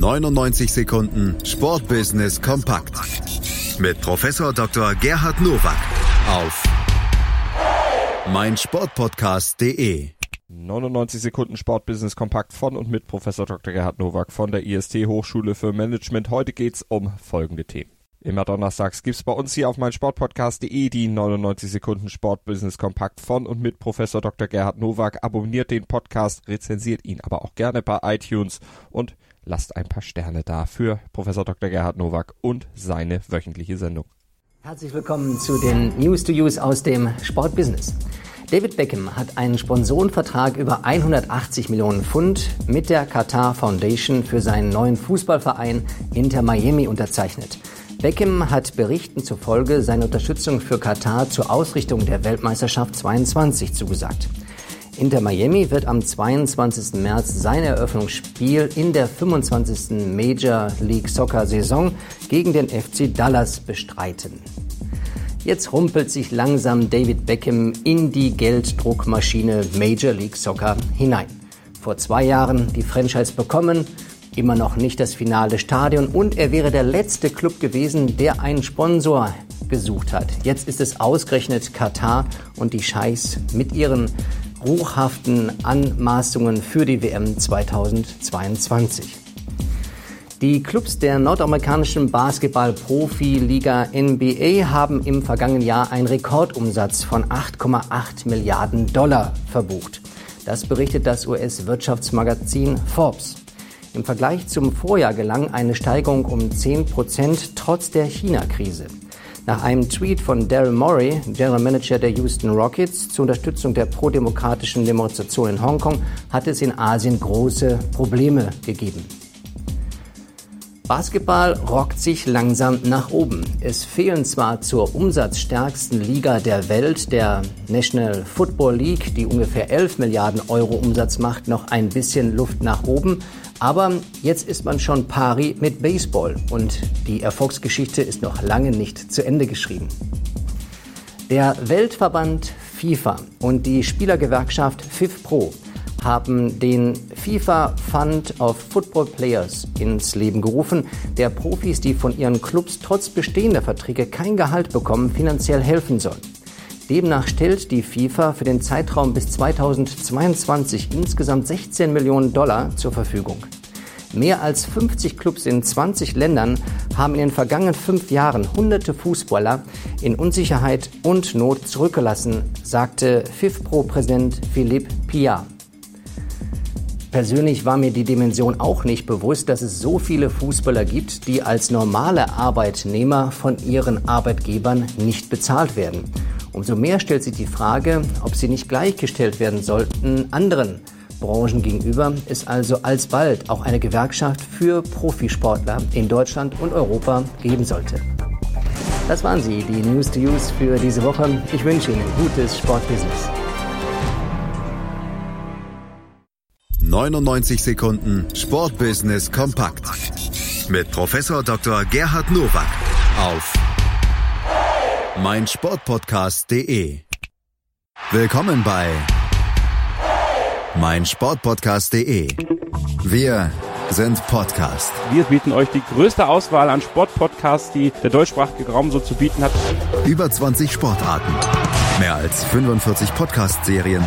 99 Sekunden Sportbusiness kompakt mit Professor Dr. Gerhard Nowak auf meinsportpodcast.de. 99 Sekunden Sportbusiness kompakt von und mit Professor Dr. Gerhard Nowak von der IST Hochschule für Management. Heute geht's um folgende Themen. Immer donnerstags gibt's bei uns hier auf meinsportpodcast.de die 99 Sekunden Sportbusiness kompakt von und mit Professor Dr. Gerhard Nowak. Abonniert den Podcast, rezensiert ihn aber auch gerne bei iTunes und lasst ein paar Sterne da für Professor Dr. Gerhard Nowak und seine wöchentliche Sendung. Herzlich willkommen zu den News to Use aus dem Sportbusiness. David Beckham hat einen Sponsorenvertrag über 180 Millionen Pfund mit der Qatar Foundation für seinen neuen Fußballverein Inter Miami unterzeichnet. Beckham hat Berichten zufolge seine Unterstützung für Katar zur Ausrichtung der Weltmeisterschaft 22 zugesagt. Inter Miami wird am 22. März sein Eröffnungsspiel in der 25. Major League Soccer Saison gegen den FC Dallas bestreiten. Jetzt rumpelt sich langsam David Beckham in die Gelddruckmaschine Major League Soccer hinein. Vor zwei Jahren die Franchise bekommen, immer noch nicht das finale Stadion und er wäre der letzte Club gewesen, der einen Sponsor gesucht hat. Jetzt ist es ausgerechnet Katar und die Scheichs mit ihren ruchhaften Anmaßungen für die WM 2022. Die Clubs der nordamerikanischen Basketball-Profiliga NBA haben im vergangenen Jahr einen Rekordumsatz von 8,8 Milliarden Dollar verbucht. Das berichtet das US-Wirtschaftsmagazin Forbes. Im Vergleich zum Vorjahr gelang eine Steigerung um 10 Prozent trotz der China-Krise. Nach einem Tweet von Daryl Morey, General Manager der Houston Rockets, zur Unterstützung der prodemokratischen Demonstration in Hongkong, hat es in Asien große Probleme gegeben. Basketball rockt sich langsam nach oben. Es fehlen zwar zur umsatzstärksten Liga der Welt, der National Football League, die ungefähr 11 Milliarden Euro Umsatz macht, noch ein bisschen Luft nach oben, aber jetzt ist man schon pari mit Baseball und die Erfolgsgeschichte ist noch lange nicht zu Ende geschrieben. Der Weltverband FIFA und die Spielergewerkschaft FIFPro haben den FIFA Fund of Football Players ins Leben gerufen, der Profis, die von ihren Clubs trotz bestehender Verträge kein Gehalt bekommen, finanziell helfen soll. Demnach stellt die FIFA für den Zeitraum bis 2022 insgesamt 16 Millionen Dollar zur Verfügung. Mehr als 50 Clubs in 20 Ländern haben in den vergangenen fünf Jahren hunderte Fußballer in Unsicherheit und Not zurückgelassen, sagte FIFPro-Präsident Philippe Pia. Persönlich war mir die Dimension auch nicht bewusst, dass es so viele Fußballer gibt, die als normale Arbeitnehmer von ihren Arbeitgebern nicht bezahlt werden. Umso mehr stellt sich die Frage, ob sie nicht gleichgestellt werden sollten anderen Branchen gegenüber, es also alsbald auch eine Gewerkschaft für Profisportler in Deutschland und Europa geben sollte. Das waren sie, die News to Use für diese Woche. Ich wünsche Ihnen gutes Sportbusiness. 99 Sekunden Sportbusiness kompakt mit Professor Dr. Gerhard Nowak auf meinsportpodcast.de. Willkommen bei meinsportpodcast.de. Wir sind Podcast. Wir bieten euch die größte Auswahl an Sportpodcasts, die der deutschsprachige Raum so zu bieten hat. Über 20 Sportarten, mehr als 45 Podcast-Serien,